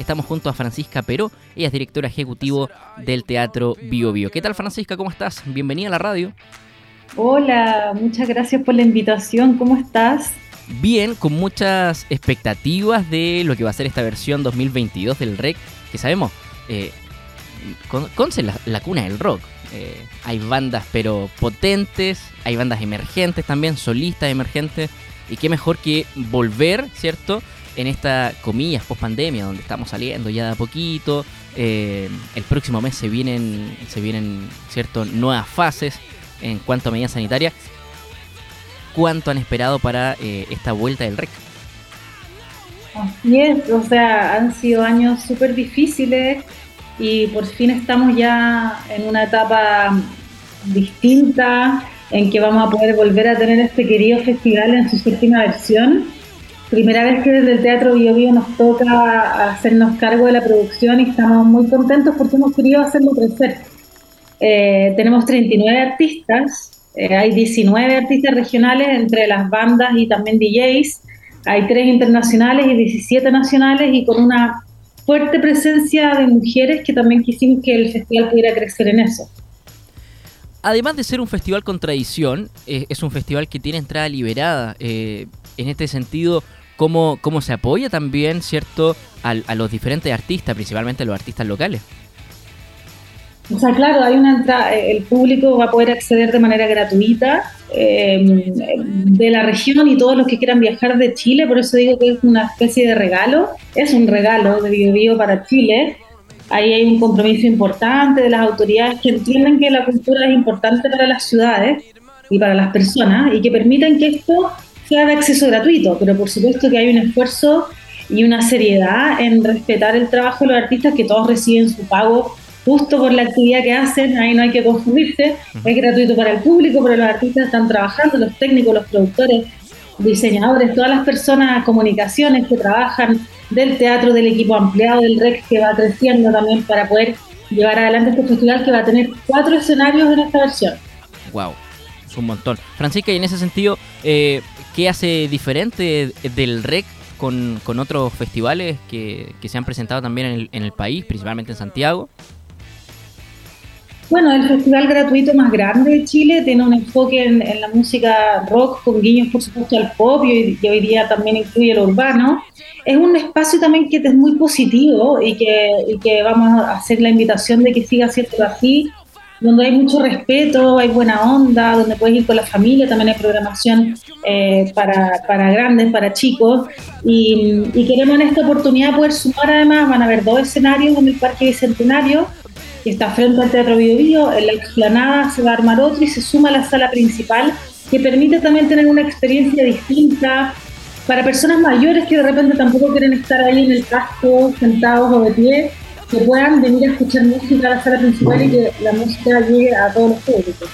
Estamos junto a Francisca Peró, ella es directora ejecutivo del Teatro Bio Bio. ¿Qué tal Francisca? ¿Cómo estás? Bienvenida a la radio. Hola, muchas gracias por la invitación. ¿Cómo estás? Bien, con muchas expectativas de lo que va a ser esta versión 2022 del REC, que sabemos, eh, con, la, la, cuna del rock. Eh, hay bandas pero potentes, hay bandas emergentes también, solistas emergentes, y qué mejor que volver, ¿cierto? En esta, comillas, post pandemia, donde estamos saliendo ya de a poquito. Eh, el próximo mes se vienen, se vienen, ¿cierto? Nuevas fases en cuanto a medidas sanitarias. ¿Cuánto han esperado para eh, esta vuelta del REC? Así o sea, han sido años súper difíciles y por fin estamos ya en una etapa distinta en que vamos a poder volver a tener este querido festival en su séptima versión. Primera vez que desde el Teatro Bio, Bio nos toca hacernos cargo de la producción y estamos muy contentos porque hemos querido hacerlo crecer. Eh, tenemos 39 artistas, eh, hay 19 artistas regionales entre las bandas y también DJs, hay 3 internacionales y 17 nacionales y con una fuerte presencia de mujeres que también quisimos que el festival pudiera crecer en eso. Además de ser un festival con tradición, eh, es un festival que tiene entrada liberada. en este sentido, ¿cómo, ¿cómo se apoya también, cierto, a los diferentes artistas, principalmente a los artistas locales? O sea, claro, hay una entrada, eh, el público va a poder acceder de manera gratuita em, de la región y todos los que quieran viajar de Chile, por eso digo que es una especie de regalo, es un regalo de Bio, para Chile. Ahí hay un compromiso importante de las autoridades que entienden que la cultura es importante para las ciudades y para las personas y que permitan que esto sea de acceso gratuito, pero por supuesto que hay un esfuerzo y una seriedad en respetar el trabajo de los artistas que todos reciben su pago justo por la actividad que hacen, ahí no hay que confundirse, es gratuito para el público, pero los artistas están trabajando, los técnicos, los productores, diseñadores, todas las personas, comunicaciones que trabajan del teatro, del equipo ampliado, del REC que va creciendo también para poder llevar adelante este festival que va a tener cuatro escenarios en esta versión. Wow, un montón. Francisca, y en ese sentido, eh, ¿qué hace diferente del REC con, otros festivales que, se han presentado también en el, en el país, principalmente en Santiago? Bueno, el festival gratuito más grande de Chile tiene un enfoque en, la música rock con guiños, por supuesto, al pop y, hoy día también incluye el urbano. Es un espacio también que es muy positivo y que, que vamos a hacer la invitación de que siga siendo así, donde hay mucho respeto, hay buena onda, donde puedes ir con la familia, también hay programación eh, para, para, grandes, para chicos. Y, y queremos en esta oportunidad poder sumar además, van a haber dos escenarios en el Parque Bicentenario que está frente al Teatro Bio, Bio en la explanada se va a armar otro y se suma a la sala principal, que permite también tener una experiencia distinta para personas mayores que de repente tampoco quieren estar ahí en el casco, sentados o de pie, que puedan venir a escuchar música a la sala principal y que la música llegue a todos los públicos.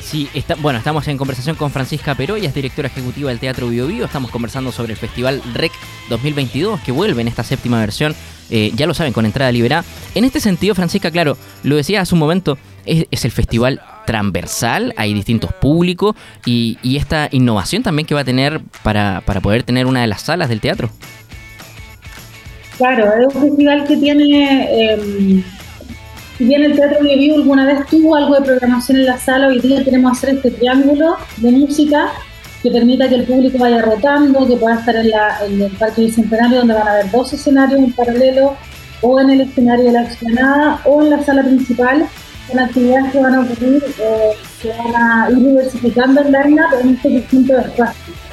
Sí, está, bueno, estamos en conversación con Francisca Peró, ella es directora ejecutiva del Teatro Bio, Estamos conversando sobre el Festival REC 2022 que vuelve en esta séptima versión eh, ya lo saben, con entrada liberada. En este sentido, Francisca, claro, lo decía hace un momento, es, el festival transversal, hay distintos públicos y, esta innovación también que va a tener para, poder tener una de las salas del teatro. Claro, es un festival que tiene, eh, si bien el Teatro Vivo alguna vez tuvo algo de programación en la sala, hoy día queremos hacer este triángulo de música que permita que el público vaya rotando, que pueda estar en, la, en el Parque Bicentenario, donde van a haber dos escenarios en paralelo, o en el escenario de la explanada, o en la sala principal, con actividades que van a ocurrir, eh, que van a ir diversificando el line-up en estos distintos espacios.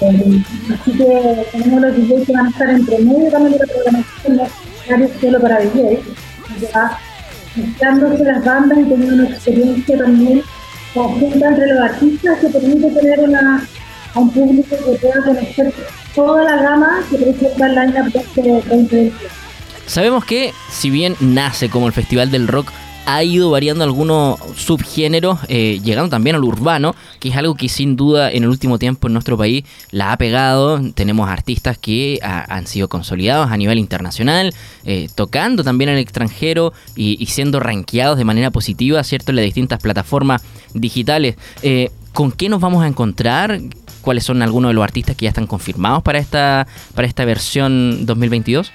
Así que tenemos los DJs que van a estar entre medio también de la programación, los escenarios solo para DJs, ya mezclándose las bandas y teniendo una experiencia también conjunta entre los artistas que permite tener una, a un público que pueda conocer toda la gama que presenta el line-up de este 2020. Sabemos que, si bien nace como el Festival del Rock ha ido variando algunos subgéneros, eh, llegando también al urbano, que es algo que sin duda en el último tiempo en nuestro país la ha pegado. Tenemos artistas que han sido consolidados a nivel internacional, eh, tocando también en el extranjero y, siendo rankeados de manera positiva, ¿cierto?, en las distintas plataformas digitales. Eh, ¿Con qué nos vamos a encontrar? ¿Cuáles son algunos de los artistas que ya están confirmados para esta, para esta versión 2022?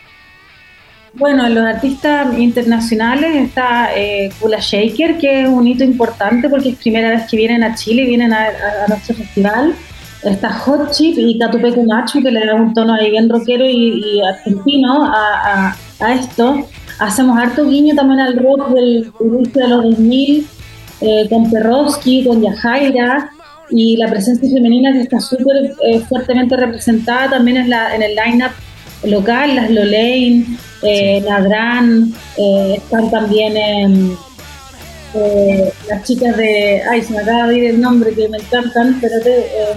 Bueno, en los artistas internacionales está eh, Kula Shaker, que es un hito importante porque es primera vez que vienen a Chile, vienen a, nuestro festival. Está Hot Chip y Catupeco Macho, que le da un tono ahí bien rockero y, argentino a, esto. Hacemos harto guiño también al rock del inicio de los 2000, eh, con Perrowski, con Yajaira, y la presencia femenina que está súper eh, fuertemente representada también en, la, en el line-up local, las Lolaine, eh, Ladrán, eh, están también eh, las chicas de, ay, se me acaba de ir el nombre que me encantan, pero eh,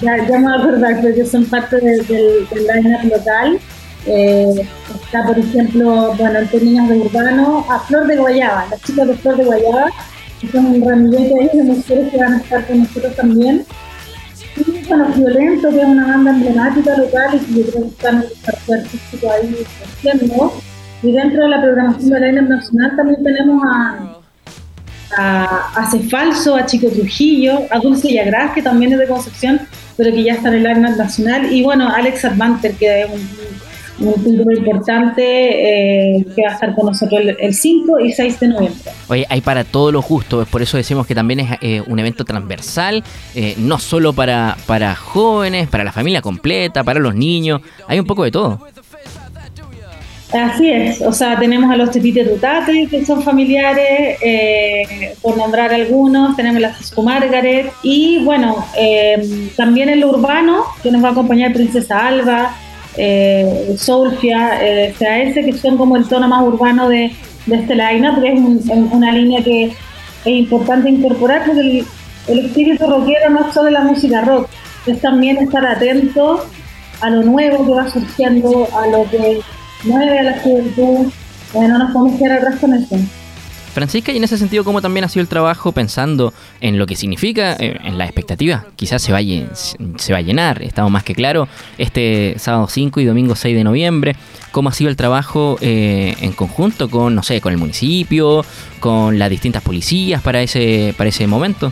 ya, ya, me voy a acordar, porque son parte del, del, line-up local. está, por ejemplo, bueno, en términos de urbano, a Flor de Guayaba, las chicas de Flor de Guayaba, que son un ramillete ahí de mujeres que van a estar con nosotros también. Y bueno, Violento, que es una banda emblemática local y que yo creo que están en el artístico ahí. Y dentro de la programación de la Nacional también tenemos a, a, a Cefalso, a Chico Trujillo, a Dulce Yagraz, que también es de Concepción, pero que ya está en el INEM Nacional. Y bueno, Alex Advanter, que es un un punto importante eh, que va a estar con nosotros el, 5 y 6 de noviembre. Oye, hay para todos los gustos, por eso decimos que también es eh, un evento transversal, eh, no solo para, para jóvenes, para la familia completa, para los niños, hay un poco de todo. Así es, o sea, tenemos a los Tepite Tutate, que son familiares, por nombrar algunos, tenemos la Cisco Margaret, y bueno, también en lo urbano, que nos va a acompañar Princesa Alba, eh, Soulfia, eh, CAS, que son como el tono más urbano de, este line-up, que es una línea que es importante incorporar porque el, espíritu rockero no es solo la música rock, es también estar atento a lo nuevo que va surgiendo, a lo que mueve a la juventud, eh, no nos podemos quedar atrás con eso. Francisca, y en ese sentido, ¿cómo también ha sido el trabajo pensando en lo que significa, eh, en la expectativa? Quizás se va, a, llenar, estamos más que claro, este sábado 5 y domingo 6 de noviembre. ¿Cómo ha sido el trabajo eh, en conjunto con, no sé, con el municipio, con las distintas policías para ese, para ese momento?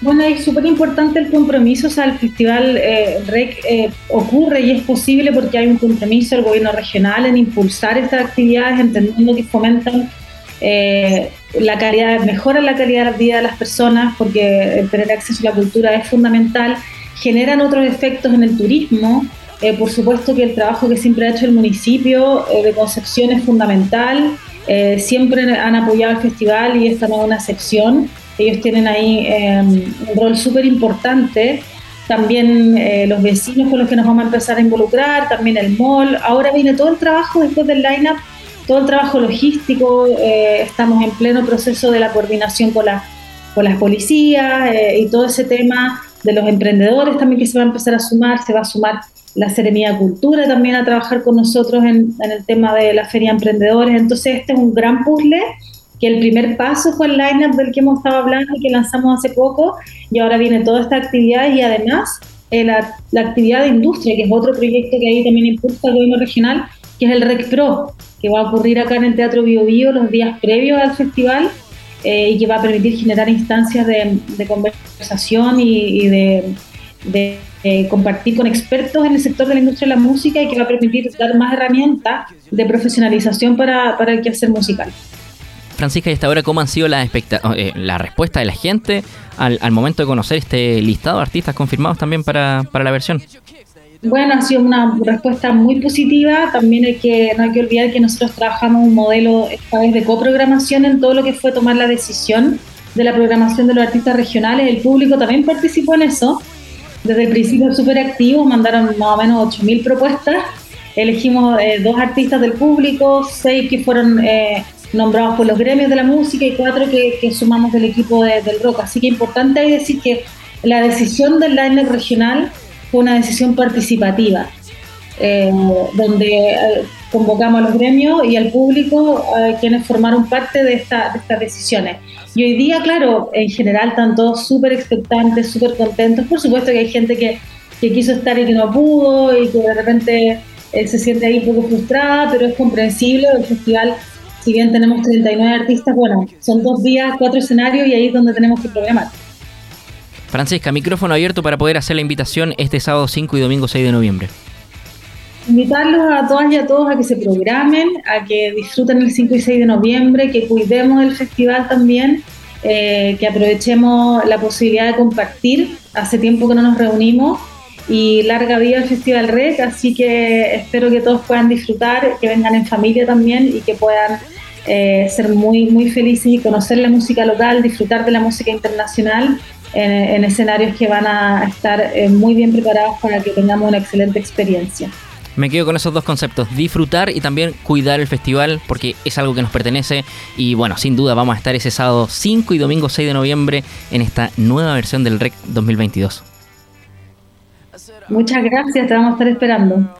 Bueno, es súper importante el compromiso, o sea, el festival eh, REC ocurre y es posible porque hay un compromiso del gobierno regional en impulsar estas actividades, entendiendo que fomentan eh, la calidad, mejora la calidad de vida de las personas porque tener acceso a la cultura es fundamental, generan otros efectos en el turismo, eh, por supuesto que el trabajo que siempre ha hecho el municipio eh, de Concepción es fundamental, siempre han apoyado el festival y esta no es una excepción, ellos tienen ahí em, un rol súper importante, también los vecinos con los que nos vamos a empezar a involucrar, también el mall, ahora viene todo el trabajo después del line-up todo el trabajo logístico, eh, estamos en pleno proceso de la coordinación con, con las policías eh, y todo ese tema de los emprendedores también que se va a empezar a sumar, se va a sumar la Seremía Cultura también a trabajar con nosotros en, el tema de la Feria Emprendedores, entonces este es un gran puzzle que el primer paso fue el line-up del que hemos estado hablando y que lanzamos hace poco y ahora viene toda esta actividad y además eh, la, la, actividad de industria, que es otro proyecto que ahí también impulsa el gobierno regional, que es el REC Pro, que va a ocurrir acá en el Teatro Bio Bio los días previos al festival eh, y que va a permitir generar instancias de, conversación y, de, compartir con expertos en el sector de la industria de la música y que va a permitir dar más herramientas de profesionalización para, para el quehacer musical. Francisca, y hasta ahora, ¿cómo han sido la, eh, la respuesta de la gente al, al, momento de conocer este listado de artistas confirmados también para, para la versión? Bueno, ha sido una respuesta muy positiva. También hay que, no hay que olvidar que nosotros trabajamos un modelo esta vez de coprogramación en todo lo que fue tomar la decisión de la programación de los artistas regionales. El público también participó en eso. Desde el principio súper activo, mandaron más o menos 8.000 propuestas. Elegimos eh, dos artistas del público, seis que fueron eh, nombrados por los gremios de la música y cuatro que, sumamos del equipo del rock. Así que importante hay decir que la decisión del line regional fue una decisión participativa, eh, donde eh, convocamos a los gremios y al público eh, quienes formaron parte de, esta, estas decisiones. Y hoy día, claro, en general están todos súper expectantes, súper contentos. Por supuesto que hay gente que, que, quiso estar y que no pudo y que de repente se siente ahí un poco frustrada, pero es comprensible. El festival, si bien tenemos 39 artistas, bueno, son dos días, cuatro escenarios y ahí es donde tenemos que programar. Francisca, micrófono abierto para poder hacer la invitación este sábado 5 y domingo 6 de noviembre. invitarlos a todas y a todos a que se programen, a que disfruten el 5 y 6 de noviembre, que cuidemos el festival también, eh, que aprovechemos la posibilidad de compartir. Hace tiempo que no nos reunimos y larga vida el Festival Rec, así que espero que todos puedan disfrutar, que vengan en familia también y que puedan eh, ser muy, muy felices y conocer la música local, disfrutar de la música internacional en, escenarios que van a estar eh, muy bien preparados para que tengamos una excelente experiencia. Me quedo con esos dos conceptos, disfrutar y también cuidar el festival porque es algo que nos pertenece y bueno, sin duda vamos a estar ese sábado 5 y domingo 6 de noviembre en esta nueva versión del REC 2022. Muchas gracias, te vamos a estar esperando.